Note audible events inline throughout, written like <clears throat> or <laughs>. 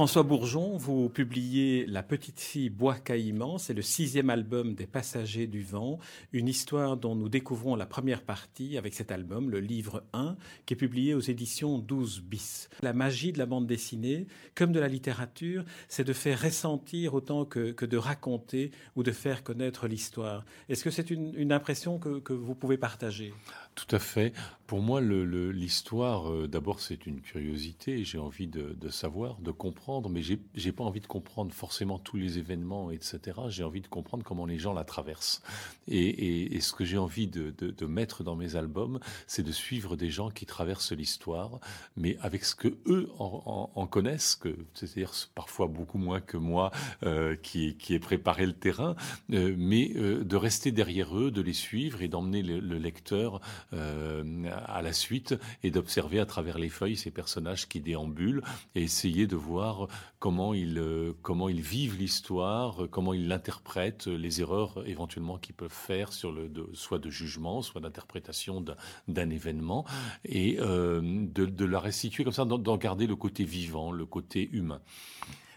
François Bourgeon, vous publiez La petite fille bois caïman, c'est le sixième album des Passagers du vent, une histoire dont nous découvrons la première partie avec cet album, le livre 1, qui est publié aux éditions 12 bis. La magie de la bande dessinée, comme de la littérature, c'est de faire ressentir autant que, de raconter ou de faire connaître l'histoire. Est-ce que c'est une, impression que vous pouvez partager? Tout à fait. Pour moi, l'histoire, euh, d'abord, c'est une curiosité. J'ai envie de, savoir, de comprendre, mais j'ai pas envie de comprendre forcément tous les événements, etc. J'ai envie de comprendre comment les gens la traversent. Et, ce que j'ai envie de, mettre dans mes albums, c'est de suivre des gens qui traversent l'histoire, mais avec ce que eux en, connaissent, c'est-à-dire parfois beaucoup moins que moi, euh, qui, qui ai préparé le terrain, euh, mais de rester derrière eux, de les suivre et d'emmener le, le lecteur euh, à la suite et d'observer à travers les feuilles ces personnages qui déambulent et essayer de voir comment ils, euh, comment ils vivent l'histoire, comment ils l'interprètent, les erreurs éventuellement qu'ils peuvent faire sur le, soit de jugement, soit d'interprétation d'un événement et euh, de, de, la restituer comme ça, d'en garder le côté vivant, le côté humain.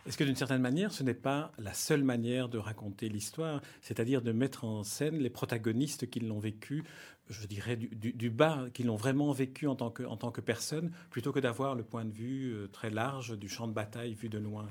Est-ce que d'une certaine manière, ce n'est pas la seule manière de raconter l'histoire, c'est-à-dire de mettre en scène les protagonistes qui l'ont vécu je dirais, du, bas, qui l'ont vraiment vécu en tant, que, en tant que personne, plutôt que d'avoir le point de vue euh, très large du champ de bataille vu de loin?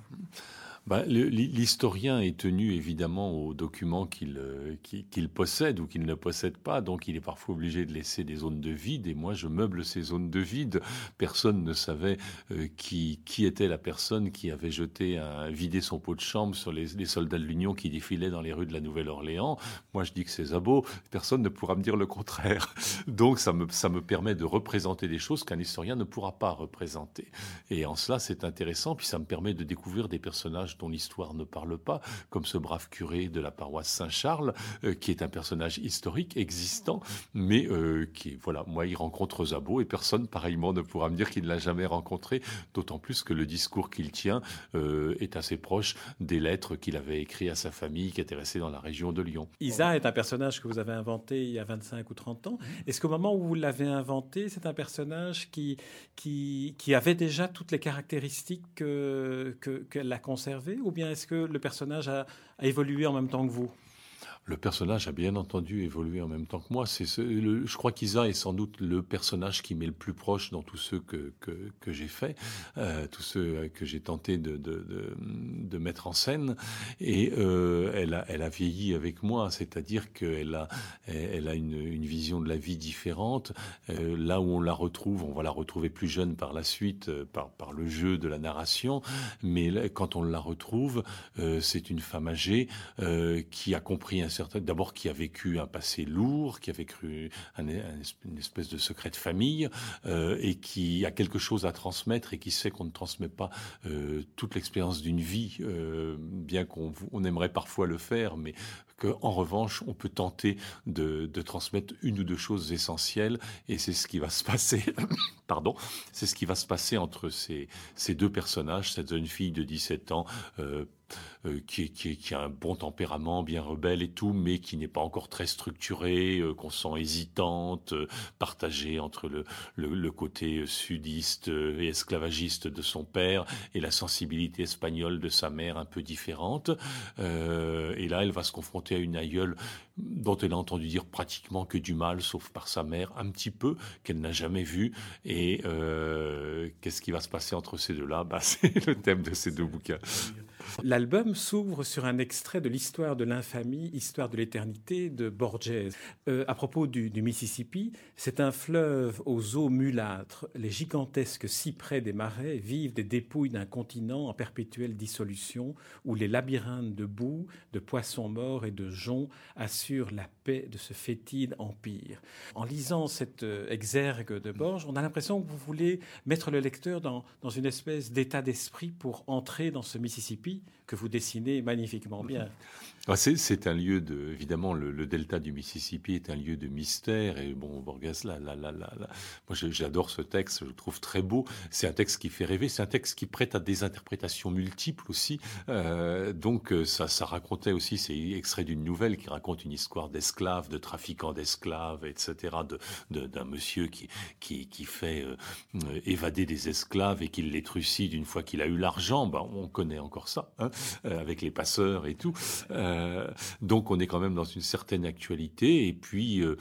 Bah, L'historien est tenu évidemment aux documents euh, qu'il possède ou qu'il ne possède pas, donc il est parfois obligé de laisser des zones de vide, et moi je meuble ces zones de vide. Personne ne savait euh, qui, était la personne qui avait jeté, un, vidé son pot de chambre sur les, soldats de l'Union qui défilaient dans les rues de la Nouvelle-Orléans. Moi je dis que c'est Zabot, personne ne pourra me dire le contraire. <laughs> Donc ça me permet de représenter des choses qu'un historien ne pourra pas représenter. Et en cela c'est intéressant, puis ça me permet de découvrir des personnages dont l'histoire ne parle pas, comme ce brave curé de la paroisse Saint-Charles, euh, qui est un personnage historique existant, mais euh, qui, voilà, moi, il rencontre Zabot et personne, pareillement, ne pourra me dire qu'il ne l'a jamais rencontré, d'autant plus que le discours qu'il tient euh, est assez proche des lettres qu'il avait écrites à sa famille qui était restée dans la région de Lyon. Isa est un personnage que vous avez inventé il y a 25 ou 30 ans. Est-ce qu'au moment où vous l'avez inventé, c'est un personnage qui, qui, avait déjà toutes les caractéristiques qu'elle que, a ou bien est-ce que le personnage a évolué en même temps que vous? Le personnage a bien entendu évolué en même temps que moi. C'est je crois qu'Isa est sans doute le personnage qui m'est le plus proche dans tous ceux que, j'ai fait, euh, tous ceux que j'ai tenté de, mettre en scène. Et euh, elle, a, vieilli avec moi, c'est-à-dire qu'elle a, elle a une, vision de la vie différente. Euh, là où on la retrouve, on va la retrouver plus jeune par la suite, euh, par, le jeu de la narration. Mais quand on la retrouve, euh, c'est une femme âgée qui a compris un d'abord qui a vécu un passé lourd, qui a vécu une espèce de secret de famille euh, et qui a quelque chose à transmettre et qui sait qu'on ne transmet pas euh, toute l'expérience d'une vie, euh, bien qu'on on aimerait parfois le faire, mais qu'en revanche, on peut tenter de, transmettre une ou deux choses essentielles et c'est ce qui va se passer. <coughs> Pardon, c'est ce qui va se passer entre ces, deux personnages, cette jeune fille de 17 ans. Qui, qui, qui, a un bon tempérament, bien rebelle et tout, mais qui n'est pas encore très structurée, euh, qu'on sent hésitante, euh, partagée entre le, côté sudiste et esclavagiste de son père et la sensibilité espagnole de sa mère un peu différente. et là, elle va se confronter à une aïeule dont elle a entendu dire pratiquement que du mal, sauf par sa mère, un petit peu, qu'elle n'a jamais vu. Et qu'est-ce qui va se passer entre ces deux-là? Bah, <laughs> C'est le thème de ces deux bouquins. L'album s'ouvre sur un extrait de l'histoire de l'infamie, histoire de l'éternité de Borges. Euh, à propos du, Mississippi, c'est un fleuve aux eaux mulâtres. Les gigantesques cyprès des marais vivent des dépouilles d'un continent en perpétuelle dissolution, où les labyrinthes de boue, de poissons morts et de joncs assurent la paix de ce fétide empire. En lisant cet euh, exergue de Borges, on a l'impression que vous voulez mettre le lecteur dans, dans une espèce d'état d'esprit pour entrer dans ce Mississippi Mississippi que vous dessinez magnifiquement bien. <laughs> Ah, c'est un lieu de, évidemment, le, delta du Mississippi est un lieu de mystère. Et bon, Borges, là, là, là, là, moi j'adore ce texte, je le trouve très beau. C'est un texte qui fait rêver, c'est un texte qui prête à des interprétations multiples aussi. Euh, donc euh, ça, ça racontait aussi, c'est extrait d'une nouvelle qui raconte une histoire d'esclaves, de trafiquants d'esclaves, etc. D'un de, monsieur qui, qui, qui fait euh, évader des esclaves et qui les trucide une fois qu'il a eu l'argent. Ben, on connaît encore ça, hein, <laughs> avec les passeurs et tout. Euh, donc on est quand même dans une certaine actualité. Et puis euh,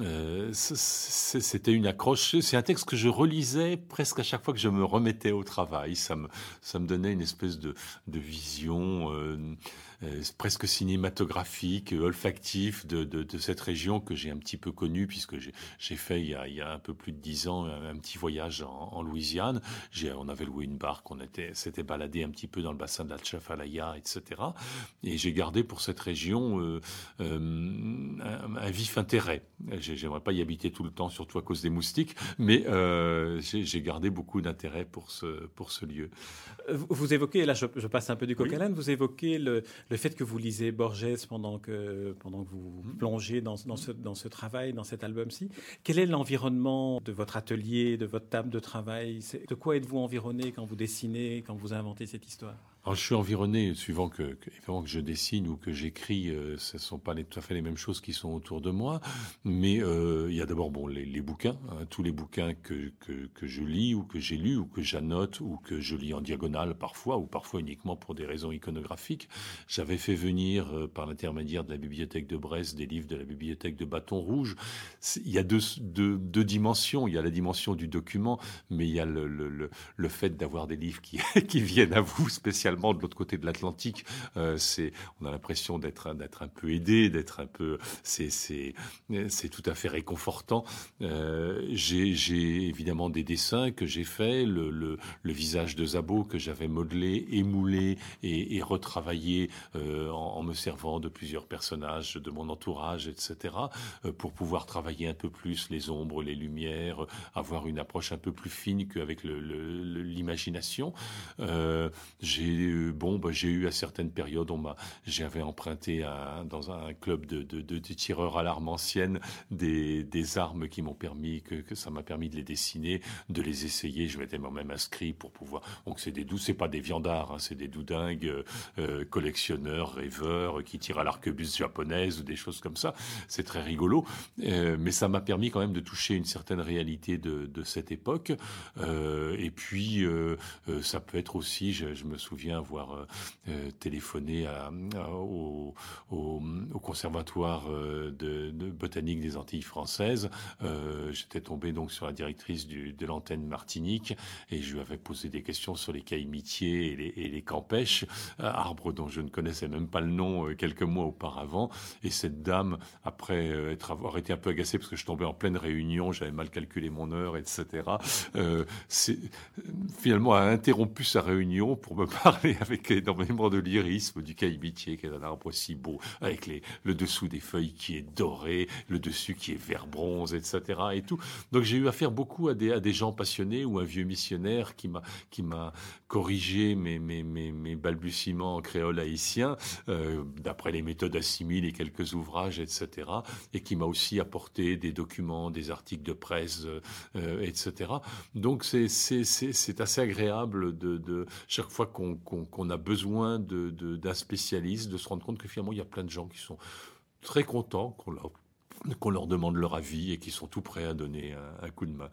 euh, c'était une accroche. C'est un texte que je relisais presque à chaque fois que je me remettais au travail. Ça me ça me donnait une espèce de, de vision. Euh, presque cinématographique, olfactif de, de, de, cette région que j'ai un petit peu connue puisque j'ai fait il y, a, il y, a, un peu plus de dix ans un, petit voyage en, en Louisiane. On avait loué une barque, on était s'était baladé un petit peu dans le bassin de la Tchafalaya, etc. Et j'ai gardé pour cette région euh, euh, un, un, vif intérêt. J'aimerais pas y habiter tout le temps, surtout à cause des moustiques, mais j'ai gardé beaucoup d'intérêt pour ce, pour ce lieu. Vous évoquez, là je, je passe un peu du coq à l'âne, vous évoquez le, le fait que vous lisez Borges pendant que, pendant que vous mhm. plongez dans, dans, ce, dans ce travail, dans cet album-ci, quel est l'environnement de votre atelier, de votre table de travail? De quoi êtes-vous environné quand vous dessinez, quand vous inventez cette histoire? Alors, je suis environné, suivant que, évidemment, que je dessine ou que j'écris, euh, ce ne sont pas les, tout à fait les mêmes choses qui sont autour de moi. Mais euh, il y a d'abord bon, les, les bouquins, hein, tous les bouquins que, que, que, je lis ou que j'ai lus ou que j'annote ou que je lis en diagonale parfois ou parfois uniquement pour des raisons iconographiques. J'avais fait venir euh, par l'intermédiaire de la bibliothèque de Brest des livres de la bibliothèque de Bâton Rouge. Il y a deux, deux, deux, dimensions. Il y a la dimension du document, mais il y a le, le, le, le fait d'avoir des livres qui, <laughs> qui viennent à vous spécialement de l'autre côté de l'Atlantique. Euh, c'est, on a l'impression d'être d'être un peu aidé, d'être un peu, c'est c'est c'est tout à fait réconfortant. Euh, j'ai évidemment des dessins que j'ai faits, le, le, visage de Zabo que j'avais modelé, émoulé et, et retravaillé euh, en, me servant de plusieurs personnages de mon entourage, etc. Pour pouvoir travailler un peu plus les ombres, les lumières, avoir une approche un peu plus fine qu'avec l'imagination. J'ai bon, bah, j'ai eu à certaines périodes, on j'avais emprunté dans un club de, tireurs à l'arme ancienne des, armes qui m'ont permis, que, ça m'a permis de les dessiner, de les essayer. Je m'étais moi-même inscrit pour pouvoir. Donc c'est des doux, c'est pas des viandards, hein, c'est des doudingues euh, euh, collectionneurs, rêveurs qui tirent à l'arquebuse japonaise ou des choses comme ça. C'est très rigolo, euh, mais ça m'a permis quand même de toucher une certaine réalité de, cette époque. Euh, et puis euh, euh, ça peut être aussi, je me souviens avoir euh, euh, téléphoné à, au, conservatoire euh, de, botanique des Antilles françaises. J'étais tombé donc sur la directrice de l'antenne Martinique et je lui avais posé des questions sur les caïmitiers et les, et les campèches, arbres dont je ne connaissais même pas le nom quelques mois auparavant. Et cette dame, après être avoir été un peu agacée parce que je tombais en pleine réunion, j'avais mal calculé mon heure, etc. Euh, finalement a interrompu sa réunion pour me <laughs> parler avec énormément de lyrisme du caillebitier, qui est un arbre si beau, avec les, le dessous des feuilles qui est doré, le dessus qui est vert bronze, etc. Et tout. Donc j'ai eu affaire beaucoup à des, gens passionnés ou un vieux missionnaire qui m'a qui m'a corrigé mes, balbutiements en créole haïtien, euh, d'après les méthodes assimiles et quelques ouvrages, etc. Et qui m'a aussi apporté des documents, des articles de presse, euh, etc. Donc c'est c'est assez agréable de, de chaque fois qu'on qu'on a besoin d'un de, d'un spécialiste, de se rendre compte que finalement il y a plein de gens qui sont très contents qu'on leur qu'on leur demande leur avis et qui sont tout prêts à donner un, un coup de main.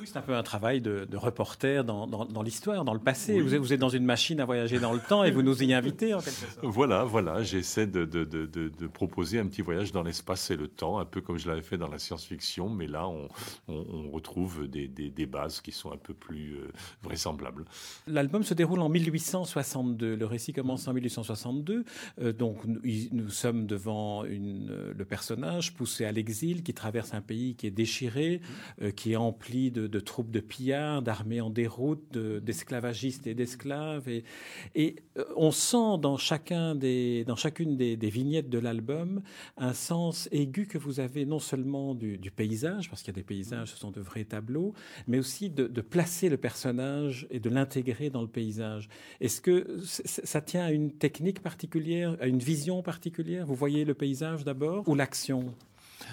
Oui, c'est un peu un travail de, de reporter dans, dans, dans l'histoire, dans le passé. Oui. Vous, êtes, vous, êtes, dans une machine à voyager dans le temps et vous nous y invitez en quelque sorte. Voilà, voilà. J'essaie de, de, de, proposer un petit voyage dans l'espace et le temps, un peu comme je l'avais fait dans la science-fiction, mais là, on, on, on retrouve des, des, des, bases qui sont un peu plus euh, vraisemblables. L'album se déroule en 1862. Le récit commence en 1862. Euh, donc, nous, nous sommes devant une, le personnage poussé à l'exil, qui traverse un pays qui est déchiré, euh, qui est empli de, troupes de pillards, d'armées en déroute, d'esclavagistes et d'esclaves. Et, et euh, on sent dans, chacun des, dans chacune des, vignettes de l'album un sens aigu que vous avez non seulement du, paysage, parce qu'il y a des paysages, ce sont de vrais tableaux, mais aussi de, de placer le personnage et de l'intégrer dans le paysage. Est-ce que ça tient à une technique particulière, à une vision particulière? Vous voyez le paysage d'abord ou l'action?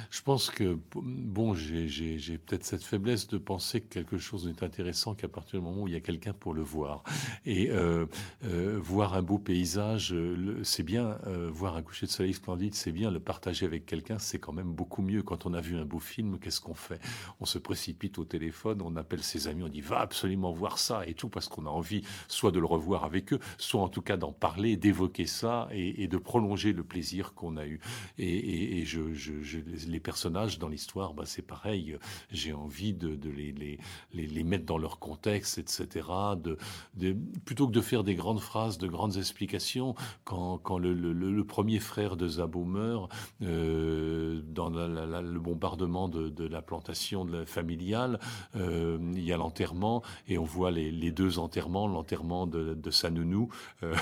Je pense que, bon, j'ai peut-être cette faiblesse de penser que quelque chose n'est intéressant qu'à partir du moment où il y a quelqu'un pour le voir. Et euh, euh, voir un beau paysage, c'est bien. Euh, voir un coucher de soleil splendide, c'est bien. Le partager avec quelqu'un, c'est quand même beaucoup mieux. Quand on a vu un beau film, qu'est-ce qu'on fait? On se précipite au téléphone, on appelle ses amis, on dit va absolument voir ça et tout parce qu'on a envie soit de le revoir avec eux, soit en tout cas d'en parler, d'évoquer ça et, de prolonger le plaisir qu'on a eu. Et, je, je, je personnages dans l'histoire, bah, c'est pareil. J'ai envie de, les, les, les, mettre dans leur contexte, etc. De, de, plutôt que de faire des grandes phrases, de grandes explications, quand, quand le, le, premier frère de Zabo meurt euh, dans le bombardement de, de, la plantation familiale, euh, il y a l'enterrement et on voit les, les deux enterrements, l'enterrement de, de sa nounou euh,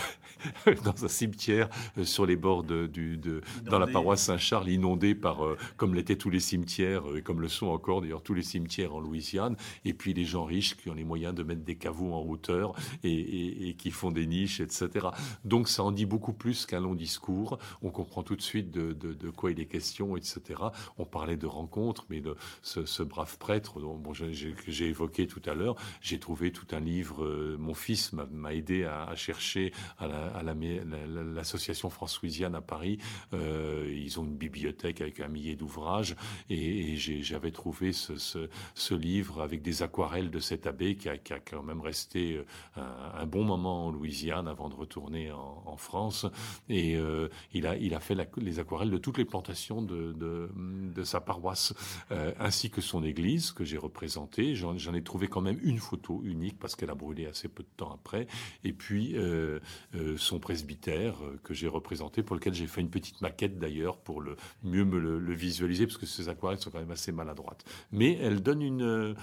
<laughs> dans un cimetière sur les bords de, du, de, dans la paroisse Saint-Charles, inondé par comme l'étaient tous les cimetières, et comme le sont encore d'ailleurs tous les cimetières en Louisiane, et puis les gens riches qui ont les moyens de mettre des caveaux en hauteur et, qui font des niches, etc. Donc ça en dit beaucoup plus qu'un long discours. On comprend tout de suite de, quoi il est question, etc. On parlait de rencontres, mais de ce, brave prêtre dont bon, j'ai évoqué tout à l'heure, j'ai trouvé tout un livre. Euh, mon fils m'a aidé à, chercher à l'association la, France-Louisiane à Paris. Euh, ils ont une bibliothèque avec un millier et, j'avais trouvé ce, livre avec des aquarelles de cet abbé qui a, quand même resté euh, un, bon moment en Louisiane avant de retourner en, France. Et euh, il, a, il a fait les aquarelles de toutes les plantations de, de, sa paroisse, euh, ainsi que son église que j'ai représentée. J'en ai trouvé quand même une photo unique parce qu'elle a brûlé assez peu de temps après. Et puis son presbytère que j'ai représenté, pour lequel j'ai fait une petite maquette d'ailleurs pour le, mieux me le, le visualiser parce que ces aquarelles sont quand même assez maladroites. Mais elles donnent une,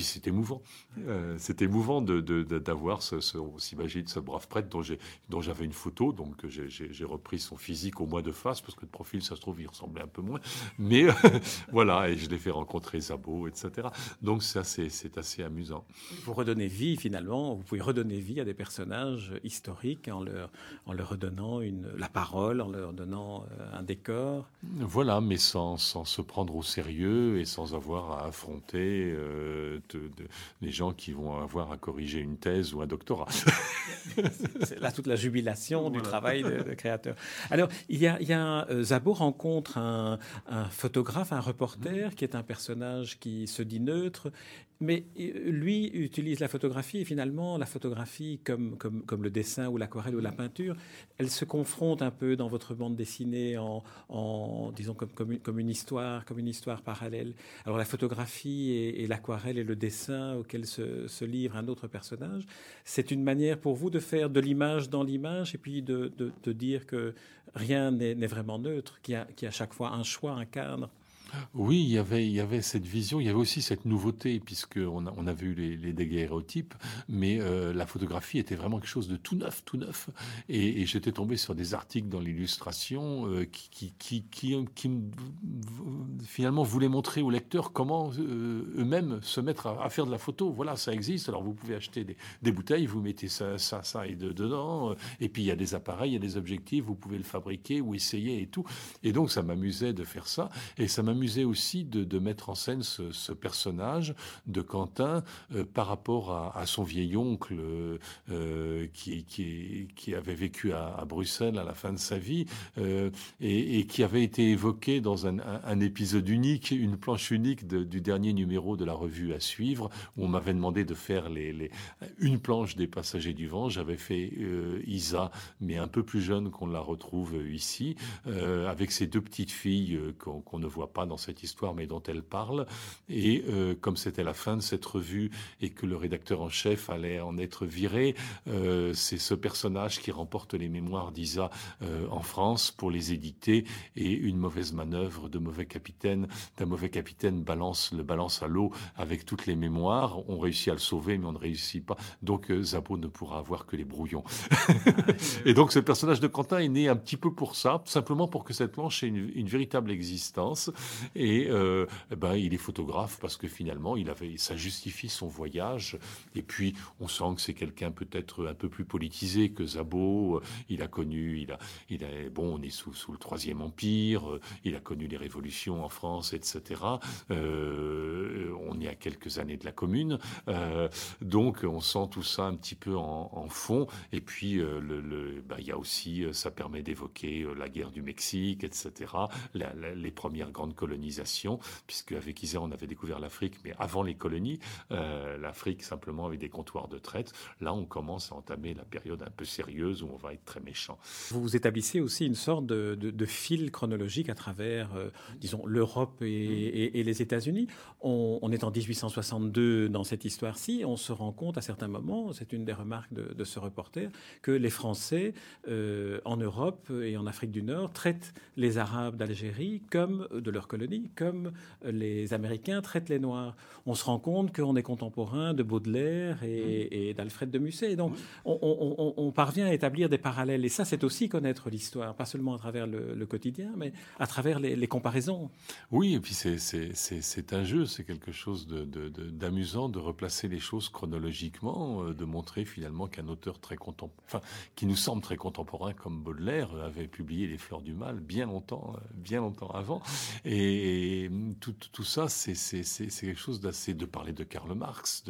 puis c'est émouvant. Euh, c'est émouvant d'avoir ce, ce, on s'imagine ce brave prêtre dont j'ai, dont j'avais une photo, donc j'ai, repris son physique au moins de face, parce que de profil, ça se trouve, il ressemblait un peu moins. Mais <laughs> voilà, et je l'ai fait rencontrer Zabo, etc. Donc c'est assez, c'est assez amusant. Vous redonnez vie, finalement, vous pouvez redonner vie à des personnages historiques en leur, en leur redonnant une, la parole, en leur donnant euh, un décor. Voilà, mais sans, sans se prendre au sérieux et sans avoir à affronter. Euh, de, les gens qui vont avoir à corriger une thèse ou un doctorat. <laughs> C'est là toute la jubilation du travail de, créateur. Alors, il y a, il y a euh, Zabo rencontre un, un, photographe, un reporter, qui est un personnage qui se dit neutre mais euh, lui utilise la photographie et finalement la photographie comme, le dessin ou l'aquarelle ou la peinture, elle se confronte un peu dans votre bande dessinée en, disons comme, une, histoire, comme une histoire parallèle. Alors la photographie et, l'aquarelle et le dessin auquel se, livre un autre personnage, c'est une manière pour vous de faire de l'image dans l'image et puis de, dire que rien n'est vraiment neutre, qu'il y, a à chaque fois un choix, un cadre. Oui, il y avait, cette vision, il y avait aussi cette nouveauté, puisqu'on on avait eu les, les daguerréotypes, mais euh, la photographie était vraiment quelque chose de tout neuf, tout neuf. Et, j'étais tombé sur des articles dans l'illustration euh, qui, qui, finalement voulaient montrer aux lecteurs comment euh, eux-mêmes se mettre à, faire de la photo. Voilà, ça existe. Alors vous pouvez acheter des, bouteilles, vous mettez ça, ça, et dedans, et puis il y a des appareils, il y a des objectifs, vous pouvez le fabriquer ou essayer et tout. Et donc ça m'amusait de faire ça, et ça m'amusait m'amusait aussi de, mettre en scène ce, personnage de Quentin euh, par rapport à, son vieil oncle euh, qui, qui, avait vécu à, Bruxelles à la fin de sa vie euh, et, qui avait été évoqué dans un, épisode unique, une planche unique du dernier numéro de la revue à suivre, où on m'avait demandé de faire les, une planche des Passagers du Vent. J'avais fait Isa, mais un peu plus jeune qu'on la retrouve ici, avec ses deux petites filles qu'on ne voit pas dans cette histoire, mais dont elle parle. Et euh, comme c'était la fin de cette revue et que le rédacteur en chef allait en être viré, euh, c'est ce personnage qui remporte les mémoires d'Isa euh, en France pour les éditer. Et une mauvaise manœuvre de mauvais capitaine, d'un mauvais capitaine balance le balance à l'eau avec toutes les mémoires. On réussit à le sauver, mais on ne réussit pas. Donc Zabo ne pourra avoir que les brouillons. <laughs> et donc ce personnage de Quentin est né un petit peu pour ça, simplement pour que cette planche ait une, véritable existence. Et euh, eh ben, il est photographe parce que finalement, il avait, ça justifie son voyage. Et puis, on sent que c'est quelqu'un peut-être un peu plus politisé que Zabo. Il a connu, il a, bon, on est sous, sous le Troisième Empire. Il a connu les révolutions en France, etc. Euh, on est à quelques années de la Commune. Euh, donc, on sent tout ça un petit peu en, fond. Et puis, le, ben, il y a aussi, ça permet d'évoquer la guerre du Mexique, etc. les premières grandes colonisations, puisque avec Isère, on avait découvert l'Afrique, mais avant les colonies, euh, l'Afrique simplement avec des comptoirs de traite. Là, on commence à entamer la période un peu sérieuse où on va être très méchant. Vous établissez aussi une sorte de, fil chronologique à travers, euh, disons, l'Europe et, les États-Unis. On, est en 1862 dans cette histoire-ci. On se rend compte à certains moments, c'est une des remarques de, ce reporter, que les Français euh, en Europe et en Afrique du Nord traitent les Arabes d'Algérie comme de leur colonie, comme les Américains traitent les Noirs. On se rend compte qu'on est contemporain de Baudelaire et, d'Alfred de Musset. Donc, on, parvient à établir des parallèles. Et ça, c'est aussi connaître l'histoire, pas seulement à travers le, quotidien, mais à travers les, comparaisons. Oui, et puis c'est un jeu, c'est quelque chose d'amusant de, de, replacer les choses chronologiquement, euh, de montrer finalement qu'un auteur très contemporain, enfin, qui nous semble très contemporain comme Baudelaire avait publié Les Fleurs du Mal bien longtemps, euh, bien longtemps avant. Et tout, tout ça, c'est quelque chose d'assez de parler de Karl Marx,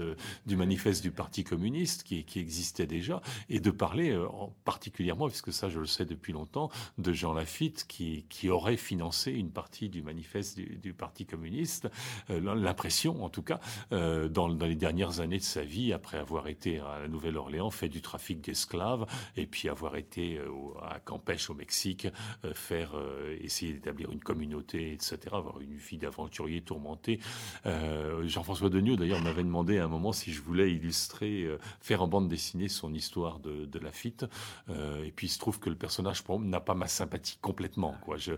du manifeste du Parti communiste qui, existait déjà, et de parler euh, en particulièrement, puisque ça je le sais depuis longtemps, de Jean Lafitte qui, aurait financé une partie du manifeste du, Parti communiste, euh, l'impression en tout cas, dans, dans, les dernières années de sa vie, après avoir été à la Nouvelle-Orléans, fait du trafic d'esclaves, et puis avoir été à Campeche au Mexique, faire euh, essayer d'établir une communauté, etc., avoir une vie d'aventurier tourmenté. Euh, Jean-François Degnaud, d'ailleurs, m'avait demandé à un moment si je voulais illustrer, euh, faire en bande dessinée son histoire de, de Lafitte. et puis il se trouve que le personnage, n'a pas ma sympathie complètement. Quoi. Je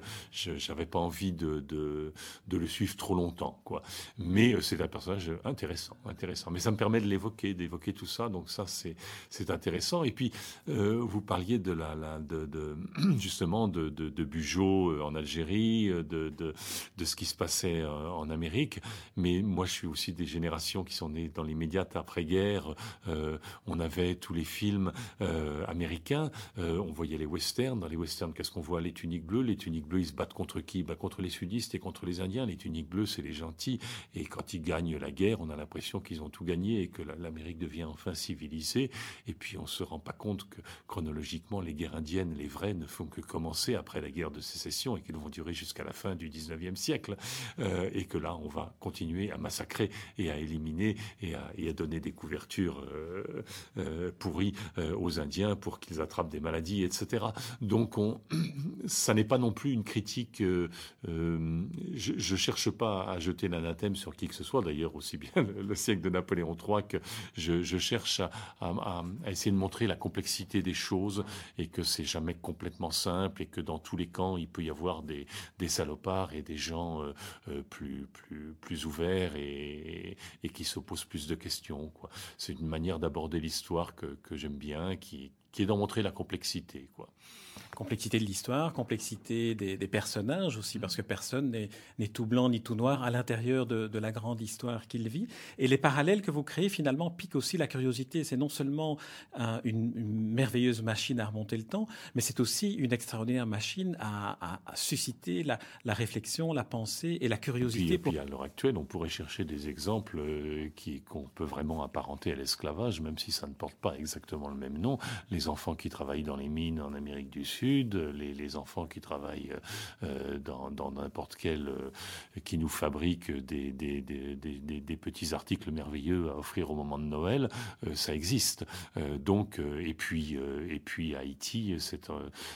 n'avais pas envie de, le suivre trop longtemps. Quoi. Mais c'est un personnage intéressant, intéressant. Mais ça me permet de l'évoquer, d'évoquer tout ça. Donc ça, c'est intéressant. Et puis, vous parliez de la, <clears throat> justement de, de, euh, en Algérie, euh, de, de, ce qui se passait euh, en Amérique. Mais moi, je suis aussi des générations qui sont nées dans l'immédiate après-guerre. on avait tous les films américains. on voyait les westerns. Dans les westerns, qu'est-ce qu'on voit? Les tuniques bleues. Les tuniques bleues, ils se battent contre qui? Bah, Contre les sudistes et contre les Indiens. Les tuniques bleues, c'est les gentils. Et quand ils gagnent la guerre, on a l'impression qu'ils ont tout gagné et que l'Amérique devient enfin civilisée. Et puis, on se rend pas compte que chronologiquement, les guerres indiennes, les vraies, ne font que commencer après la guerre de sécession et qu'ils vont durer jusqu'à la fin du 19e siècle. Euh, et que là, on va continuer à massacrer et à éliminer et à, donner des couvertures euh, euh, pourries aux Indiens pour qu'ils attrapent des maladies, etc. Donc, on, <clears throat> ça n'est pas non plus une critique. je ne cherche pas à jeter l'anathème sur qui que ce soit, d'ailleurs, aussi bien <laughs> le, siècle de Napoléon III que je, cherche à, essayer de montrer la complexité des choses et que c'est jamais complètement simple et que dans tous les camps, il peut y avoir des, salopards et des gens euh, euh, plus, plus, plus ouverts et, qui se posent plus de questions. C'est une manière d'aborder l'histoire que, j'aime bien, qui, est d'en montrer la complexité. Quoi. Complexité de l'histoire, complexité des, personnages aussi, parce que personne n'est tout blanc ni tout noir à l'intérieur de, la grande histoire qu'il vit. Et les parallèles que vous créez finalement piquent aussi la curiosité. C'est non seulement une, merveilleuse machine à remonter le temps, mais c'est aussi une extraordinaire machine à, susciter la, réflexion, la pensée et la curiosité. Et puis, à l'heure actuelle, on pourrait chercher des exemples euh, qu'on peut vraiment apparenter à l'esclavage, même si ça ne porte pas exactement le même nom. Les enfants qui travaillent dans les mines en Amérique du Sud, les, enfants qui travaillent dans n'importe quel, qui nous fabriquent des, petits articles merveilleux à offrir au moment de Noël, ça existe. donc, et puis, et puis Haïti, cette,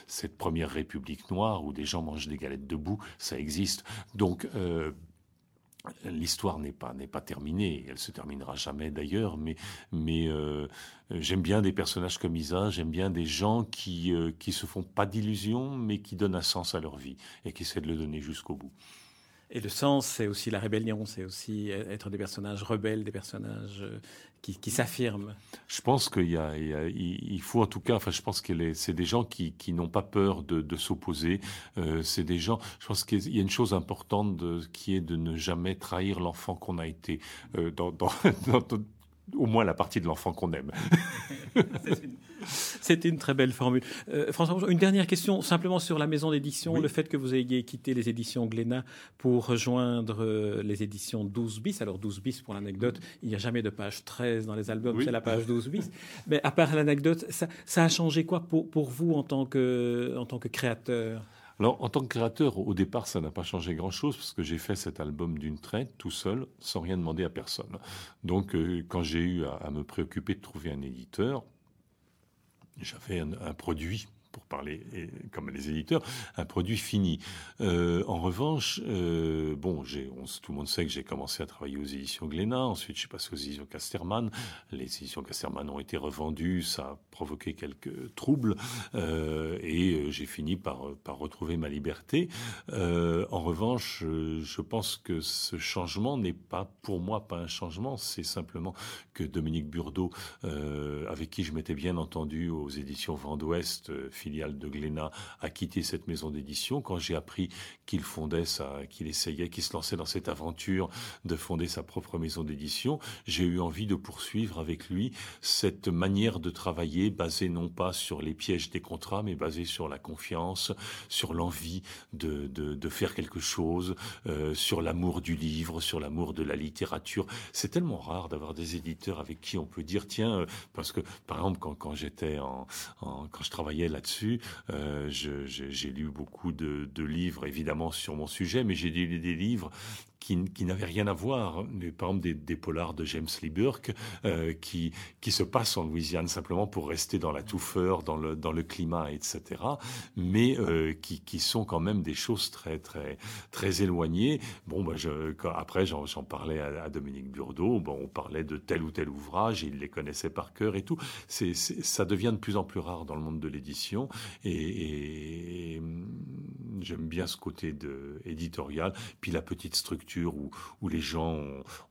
cette première république noire où des gens mangent des galettes debout, ça existe. Donc, L'histoire n'est pas n'est pas terminée, elle se terminera jamais d'ailleurs, mais euh, j'aime bien des personnages comme Isa, j'aime bien des gens qui euh, qui se font pas d'illusions, mais qui donnent un sens à leur vie et qui essaient de le donner jusqu'au bout. Et le sens, c'est aussi la rébellion, c'est aussi être des personnages rebelles, des personnages euh, qui, qui s'affirment. Je pense qu'il y, a, il faut en tout cas, enfin, je pense que c'est des gens qui, qui n'ont pas peur de, de s'opposer. Euh, c'est des gens. Je pense qu'il y a une chose importante de, qui est de ne jamais trahir l'enfant qu'on a été euh, dans, dans, <laughs> dans, au moins la partie de l'enfant qu'on aime. <laughs> C'est une, très belle formule. Euh, François, une dernière question simplement sur la maison d'édition. Le fait que vous ayez quitté les éditions Glénat pour rejoindre euh, les éditions 12 bis. Alors 12 bis, pour l'anecdote, il n'y a jamais de page 13 dans les albums, c'est la page 12 bis. Mais à part l'anecdote, ça, ça, a changé quoi pour, pour vous en tant que, en tant que créateur? Alors, en tant que créateur, au départ, ça n'a pas changé grand-chose parce que j'ai fait cet album d'une traite, tout seul, sans rien demander à personne. Donc, euh, quand j'ai eu à, me préoccuper de trouver un éditeur, j'avais un, produit pour parler comme les éditeurs, un produit fini. Euh, en revanche, euh, bon, j'ai, tout le monde sait que j'ai commencé à travailler aux éditions Glénat, ensuite je suis passé aux éditions Casterman. Les éditions Casterman ont été revendues, ça a provoqué quelques troubles, euh, et j'ai fini par, par retrouver ma liberté. en revanche, je pense que ce changement n'est pas pour moi pas un changement, c'est simplement que Dominique Burdeau, avec qui je m'étais bien entendu aux éditions Vent d'Ouest, filiale de Glénat, a quitté cette maison d'édition. Quand j'ai appris qu'il fondait qu'il essayait, qu'il se lançait dans cette aventure de fonder sa propre maison d'édition, j'ai eu envie de poursuivre avec lui cette manière de travailler basée non pas sur les pièges des contrats, mais basée sur la confiance, sur l'envie de, de, de, faire quelque chose, euh, sur l'amour du livre, sur l'amour de la littérature. C'est tellement rare d'avoir des éditeurs avec qui on peut dire tiens, euh, parce que par exemple quand, quand j'étais en, en, quand je travaillais là-dessus euh, j'ai lu beaucoup de, livres, évidemment, sur mon sujet, mais j'ai lu des livres qui, n'avaient rien à voir. Par exemple, des, des polars de James Lee Burke euh, qui, se passent en Louisiane simplement pour rester dans la touffeur, dans le, dans le climat, etc. Mais euh, qui, sont quand même des choses très, très, très éloignées. Bon, bah, je, quand, après, j'en parlais à, à, Dominique Burdeau. Bon, on parlait de tel ou tel ouvrage, il les connaissait par cœur et tout. C'est, ça devient de plus en plus rare dans le monde de l'édition. Et, j'aime bien ce côté de, éditorial. Puis la petite structure où, où les gens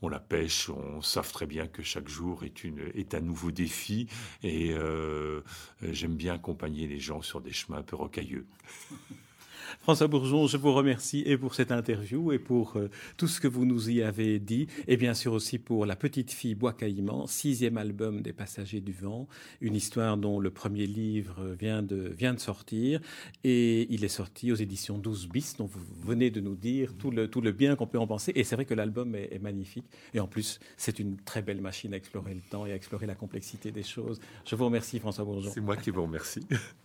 ont, la pêche, on savent très bien que chaque jour est, une, est un nouveau défi et euh, j'aime bien accompagner les gens sur des chemins un peu rocailleux. <laughs> François Bourgeon, je vous remercie et pour cette interview et pour euh, tout ce que vous nous y avez dit, et bien sûr aussi pour La Petite Fille Bois Caïman, sixième album des Passagers du Vent, une histoire dont le premier livre vient de, sortir, et il est sorti aux éditions 12 bis, dont vous venez de nous dire tout le, tout le bien qu'on peut en penser, et c'est vrai que l'album est, est magnifique, et en plus c'est une très belle machine à explorer le temps et à explorer la complexité des choses. Je vous remercie François Bourgeon. C'est moi qui vous remercie. <laughs>